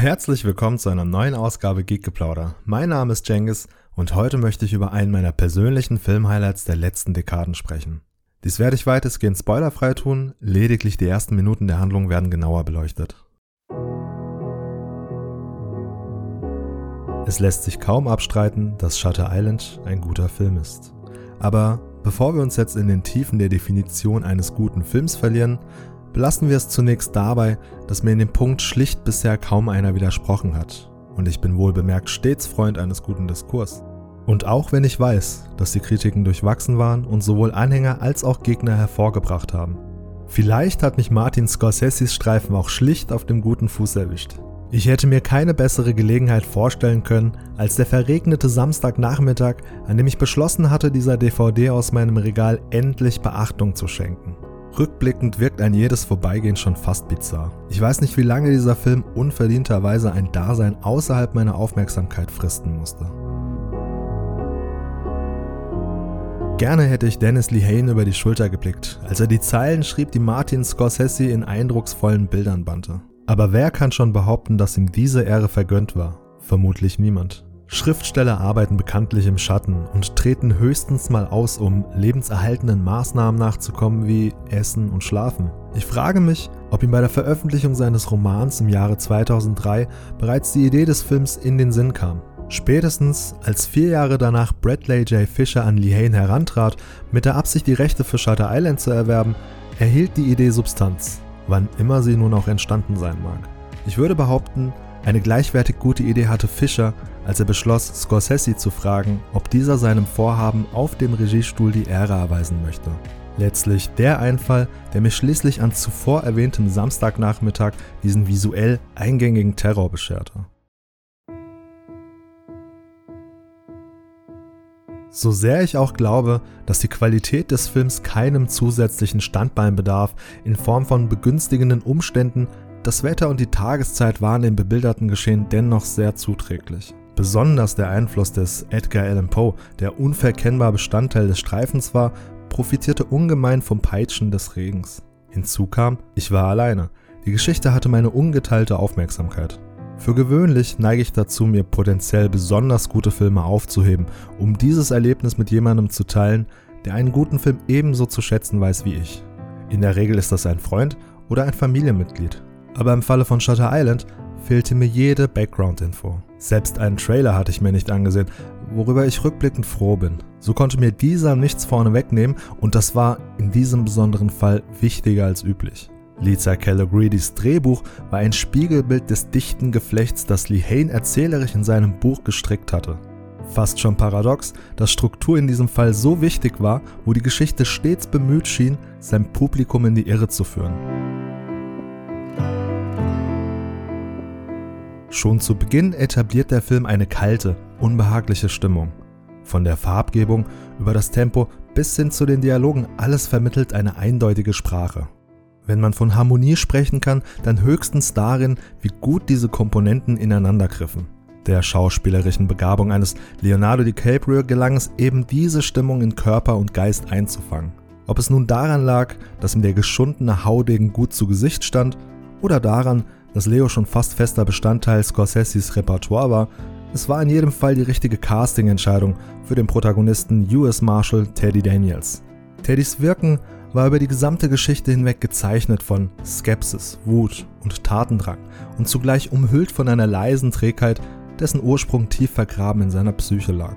Herzlich willkommen zu einer neuen Ausgabe Geekgeplauder. Mein Name ist Jengis und heute möchte ich über einen meiner persönlichen Filmhighlights der letzten Dekaden sprechen. Dies werde ich weitestgehend spoilerfrei tun, lediglich die ersten Minuten der Handlung werden genauer beleuchtet. Es lässt sich kaum abstreiten, dass Shutter Island ein guter Film ist. Aber bevor wir uns jetzt in den Tiefen der Definition eines guten Films verlieren, belassen wir es zunächst dabei, dass mir in dem Punkt schlicht bisher kaum einer widersprochen hat. Und ich bin wohl bemerkt stets Freund eines guten Diskurs. Und auch wenn ich weiß, dass die Kritiken durchwachsen waren und sowohl Anhänger als auch Gegner hervorgebracht haben. Vielleicht hat mich Martin Scorseses Streifen auch schlicht auf dem guten Fuß erwischt. Ich hätte mir keine bessere Gelegenheit vorstellen können, als der verregnete Samstagnachmittag, an dem ich beschlossen hatte, dieser DVD aus meinem Regal endlich Beachtung zu schenken. Rückblickend wirkt ein jedes Vorbeigehen schon fast bizarr. Ich weiß nicht, wie lange dieser Film unverdienterweise ein Dasein außerhalb meiner Aufmerksamkeit fristen musste. Gerne hätte ich Dennis Lehane über die Schulter geblickt, als er die Zeilen schrieb, die Martin Scorsese in eindrucksvollen Bildern bannte. Aber wer kann schon behaupten, dass ihm diese Ehre vergönnt war? Vermutlich niemand. Schriftsteller arbeiten bekanntlich im Schatten und treten höchstens mal aus, um lebenserhaltenden Maßnahmen nachzukommen wie Essen und Schlafen. Ich frage mich, ob ihm bei der Veröffentlichung seines Romans im Jahre 2003 bereits die Idee des Films in den Sinn kam. Spätestens als vier Jahre danach Bradley J. Fisher an Lehane herantrat, mit der Absicht, die Rechte für Shutter Island zu erwerben, erhielt die Idee Substanz, wann immer sie nun auch entstanden sein mag. Ich würde behaupten, eine gleichwertig gute Idee hatte Fisher, als er beschloss, Scorsese zu fragen, ob dieser seinem Vorhaben auf dem Regiestuhl die Ehre erweisen möchte. Letztlich der Einfall, der mir schließlich an zuvor erwähntem Samstagnachmittag diesen visuell eingängigen Terror bescherte. So sehr ich auch glaube, dass die Qualität des Films keinem zusätzlichen Standbein bedarf in Form von begünstigenden Umständen, das Wetter und die Tageszeit waren dem bebilderten Geschehen dennoch sehr zuträglich. Besonders der Einfluss des Edgar Allan Poe, der unverkennbar Bestandteil des Streifens war, profitierte ungemein vom Peitschen des Regens. Hinzu kam, ich war alleine. Die Geschichte hatte meine ungeteilte Aufmerksamkeit. Für gewöhnlich neige ich dazu, mir potenziell besonders gute Filme aufzuheben, um dieses Erlebnis mit jemandem zu teilen, der einen guten Film ebenso zu schätzen weiß wie ich. In der Regel ist das ein Freund oder ein Familienmitglied. Aber im Falle von Shutter Island fehlte mir jede Background-Info. Selbst einen Trailer hatte ich mir nicht angesehen, worüber ich rückblickend froh bin. So konnte mir dieser nichts vorne wegnehmen und das war in diesem besonderen Fall wichtiger als üblich. Lisa Calogridis Drehbuch war ein Spiegelbild des dichten Geflechts, das Lehane erzählerisch in seinem Buch gestrickt hatte. Fast schon paradox, dass Struktur in diesem Fall so wichtig war, wo die Geschichte stets bemüht schien, sein Publikum in die Irre zu führen. Schon zu Beginn etabliert der Film eine kalte, unbehagliche Stimmung. Von der Farbgebung über das Tempo bis hin zu den Dialogen alles vermittelt eine eindeutige Sprache. Wenn man von Harmonie sprechen kann, dann höchstens darin, wie gut diese Komponenten ineinander griffen. Der schauspielerischen Begabung eines Leonardo DiCaprio gelang es eben diese Stimmung in Körper und Geist einzufangen. Ob es nun daran lag, dass ihm der geschundene Haudegen gut zu Gesicht stand, oder daran, dass Leo schon fast fester Bestandteil Scorseses Repertoire war, es war in jedem Fall die richtige Casting-Entscheidung für den Protagonisten US Marshal Teddy Daniels. Teddys Wirken war über die gesamte Geschichte hinweg gezeichnet von Skepsis, Wut und Tatendrang und zugleich umhüllt von einer leisen Trägheit, dessen Ursprung tief vergraben in seiner Psyche lag.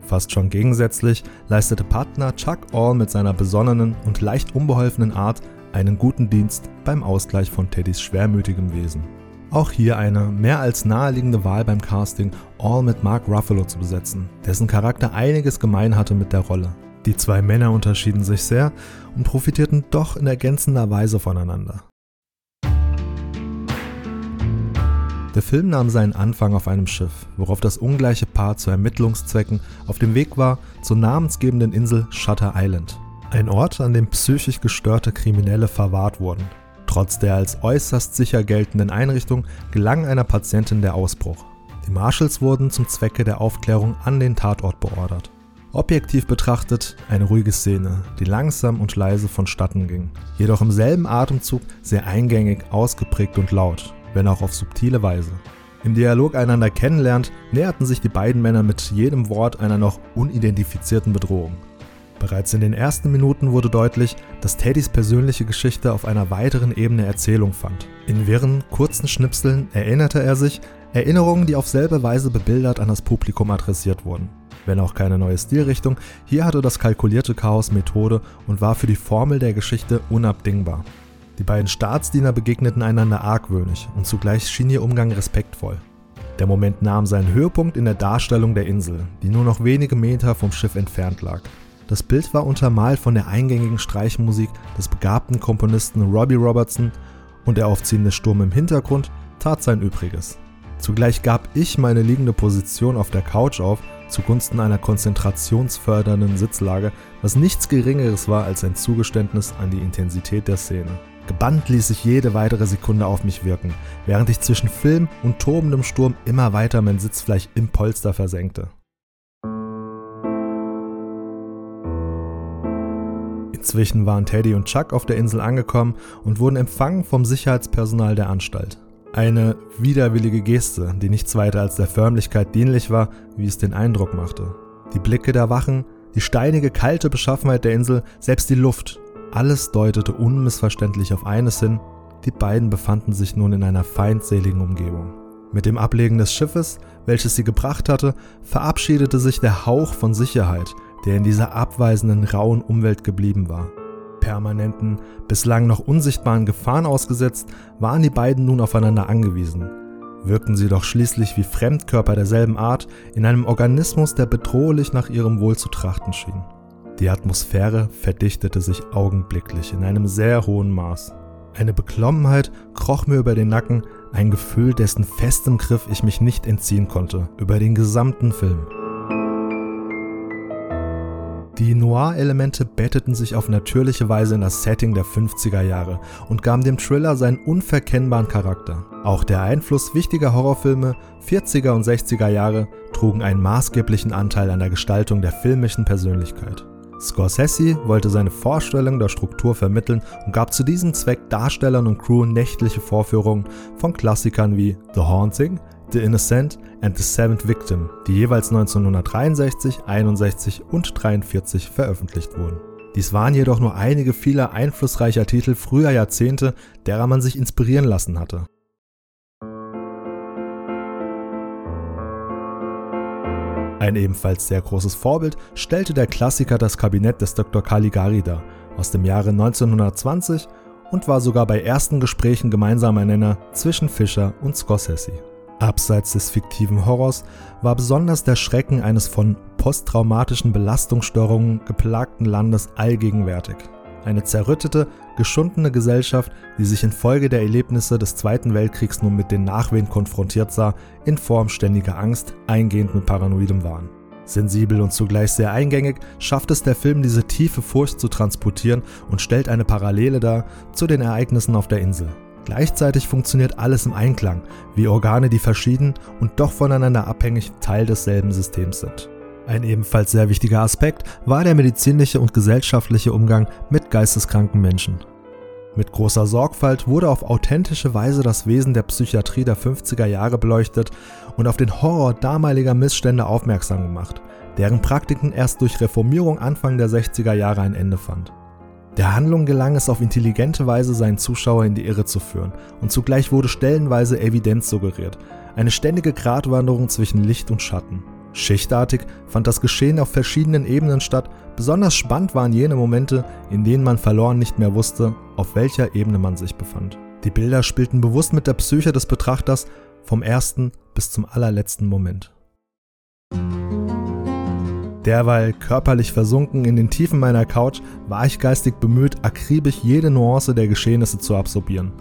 Fast schon gegensätzlich leistete Partner Chuck All mit seiner besonnenen und leicht unbeholfenen Art einen guten Dienst beim Ausgleich von Teddys schwermütigem Wesen. Auch hier eine mehr als naheliegende Wahl beim Casting, All mit Mark Ruffalo zu besetzen, dessen Charakter einiges gemein hatte mit der Rolle. Die zwei Männer unterschieden sich sehr und profitierten doch in ergänzender Weise voneinander. Der Film nahm seinen Anfang auf einem Schiff, worauf das ungleiche Paar zu Ermittlungszwecken auf dem Weg war zur namensgebenden Insel Shutter Island. Ein Ort, an dem psychisch gestörte Kriminelle verwahrt wurden. Trotz der als äußerst sicher geltenden Einrichtung gelang einer Patientin der Ausbruch. Die Marshals wurden zum Zwecke der Aufklärung an den Tatort beordert. Objektiv betrachtet eine ruhige Szene, die langsam und leise vonstatten ging, jedoch im selben Atemzug sehr eingängig, ausgeprägt und laut, wenn auch auf subtile Weise. Im Dialog einander kennenlernt, näherten sich die beiden Männer mit jedem Wort einer noch unidentifizierten Bedrohung. Bereits in den ersten Minuten wurde deutlich, dass Teddys persönliche Geschichte auf einer weiteren Ebene Erzählung fand. In wirren, kurzen Schnipseln erinnerte er sich, Erinnerungen, die auf selbe Weise bebildert an das Publikum adressiert wurden. Wenn auch keine neue Stilrichtung, hier hatte das kalkulierte Chaos Methode und war für die Formel der Geschichte unabdingbar. Die beiden Staatsdiener begegneten einander argwöhnig und zugleich schien ihr Umgang respektvoll. Der Moment nahm seinen Höhepunkt in der Darstellung der Insel, die nur noch wenige Meter vom Schiff entfernt lag. Das Bild war untermalt von der eingängigen Streichmusik des begabten Komponisten Robbie Robertson und der aufziehende Sturm im Hintergrund tat sein Übriges. Zugleich gab ich meine liegende Position auf der Couch auf zugunsten einer konzentrationsfördernden Sitzlage, was nichts Geringeres war als ein Zugeständnis an die Intensität der Szene. Gebannt ließ sich jede weitere Sekunde auf mich wirken, während ich zwischen Film und tobendem Sturm immer weiter mein Sitzfleisch im Polster versenkte. Inzwischen waren Teddy und Chuck auf der Insel angekommen und wurden empfangen vom Sicherheitspersonal der Anstalt. Eine widerwillige Geste, die nichts weiter als der Förmlichkeit dienlich war, wie es den Eindruck machte. Die Blicke der Wachen, die steinige, kalte Beschaffenheit der Insel, selbst die Luft, alles deutete unmissverständlich auf eines hin, die beiden befanden sich nun in einer feindseligen Umgebung. Mit dem Ablegen des Schiffes, welches sie gebracht hatte, verabschiedete sich der Hauch von Sicherheit, der in dieser abweisenden, rauen Umwelt geblieben war. Permanenten, bislang noch unsichtbaren Gefahren ausgesetzt, waren die beiden nun aufeinander angewiesen. Wirkten sie doch schließlich wie Fremdkörper derselben Art in einem Organismus, der bedrohlich nach ihrem Wohl zu trachten schien. Die Atmosphäre verdichtete sich augenblicklich in einem sehr hohen Maß. Eine Beklommenheit kroch mir über den Nacken, ein Gefühl, dessen festem Griff ich mich nicht entziehen konnte, über den gesamten Film. Die Noir-Elemente betteten sich auf natürliche Weise in das Setting der 50er Jahre und gaben dem Thriller seinen unverkennbaren Charakter. Auch der Einfluss wichtiger Horrorfilme 40er und 60er Jahre trugen einen maßgeblichen Anteil an der Gestaltung der filmischen Persönlichkeit. Scorsese wollte seine Vorstellung der Struktur vermitteln und gab zu diesem Zweck Darstellern und Crew nächtliche Vorführungen von Klassikern wie The Haunting, The Innocent and the Seventh Victim, die jeweils 1963, 61 und 43 veröffentlicht wurden. Dies waren jedoch nur einige vieler einflussreicher Titel früher Jahrzehnte, derer man sich inspirieren lassen hatte. Ein ebenfalls sehr großes Vorbild stellte der Klassiker Das Kabinett des Dr. Caligari dar, aus dem Jahre 1920 und war sogar bei ersten Gesprächen gemeinsamer Nenner zwischen Fischer und Scorsese. Abseits des fiktiven Horrors war besonders der Schrecken eines von posttraumatischen Belastungsstörungen geplagten Landes allgegenwärtig. Eine zerrüttete, geschundene Gesellschaft, die sich infolge der Erlebnisse des Zweiten Weltkriegs nun mit den Nachwehen konfrontiert sah, in Form ständiger Angst, eingehend mit paranoidem Wahn. Sensibel und zugleich sehr eingängig schafft es der Film, diese tiefe Furcht zu transportieren und stellt eine Parallele dar zu den Ereignissen auf der Insel. Gleichzeitig funktioniert alles im Einklang, wie Organe, die verschieden und doch voneinander abhängig Teil desselben Systems sind. Ein ebenfalls sehr wichtiger Aspekt war der medizinische und gesellschaftliche Umgang mit geisteskranken Menschen. Mit großer Sorgfalt wurde auf authentische Weise das Wesen der Psychiatrie der 50er Jahre beleuchtet und auf den Horror damaliger Missstände aufmerksam gemacht, deren Praktiken erst durch Reformierung Anfang der 60er Jahre ein Ende fand. Der Handlung gelang es auf intelligente Weise, seinen Zuschauer in die Irre zu führen, und zugleich wurde stellenweise Evidenz suggeriert, eine ständige Gratwanderung zwischen Licht und Schatten. Schichtartig fand das Geschehen auf verschiedenen Ebenen statt, besonders spannend waren jene Momente, in denen man verloren nicht mehr wusste, auf welcher Ebene man sich befand. Die Bilder spielten bewusst mit der Psyche des Betrachters vom ersten bis zum allerletzten Moment. Derweil körperlich versunken in den Tiefen meiner Couch, war ich geistig bemüht, akribisch jede Nuance der Geschehnisse zu absorbieren.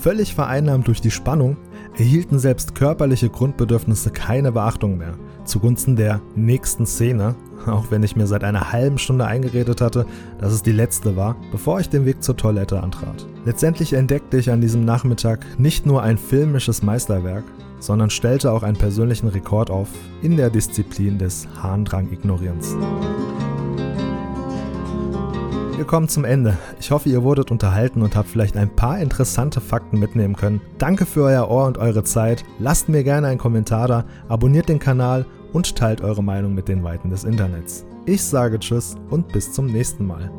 Völlig vereinnahmt durch die Spannung erhielten selbst körperliche Grundbedürfnisse keine Beachtung mehr, zugunsten der nächsten Szene, auch wenn ich mir seit einer halben Stunde eingeredet hatte, dass es die letzte war, bevor ich den Weg zur Toilette antrat. Letztendlich entdeckte ich an diesem Nachmittag nicht nur ein filmisches Meisterwerk, sondern stellte auch einen persönlichen Rekord auf in der Disziplin des Harndrang-Ignorierens. Wir kommen zum Ende. Ich hoffe, ihr wurdet unterhalten und habt vielleicht ein paar interessante Fakten mitnehmen können. Danke für euer Ohr und eure Zeit. Lasst mir gerne einen Kommentar da, abonniert den Kanal und teilt eure Meinung mit den Weiten des Internets. Ich sage Tschüss und bis zum nächsten Mal.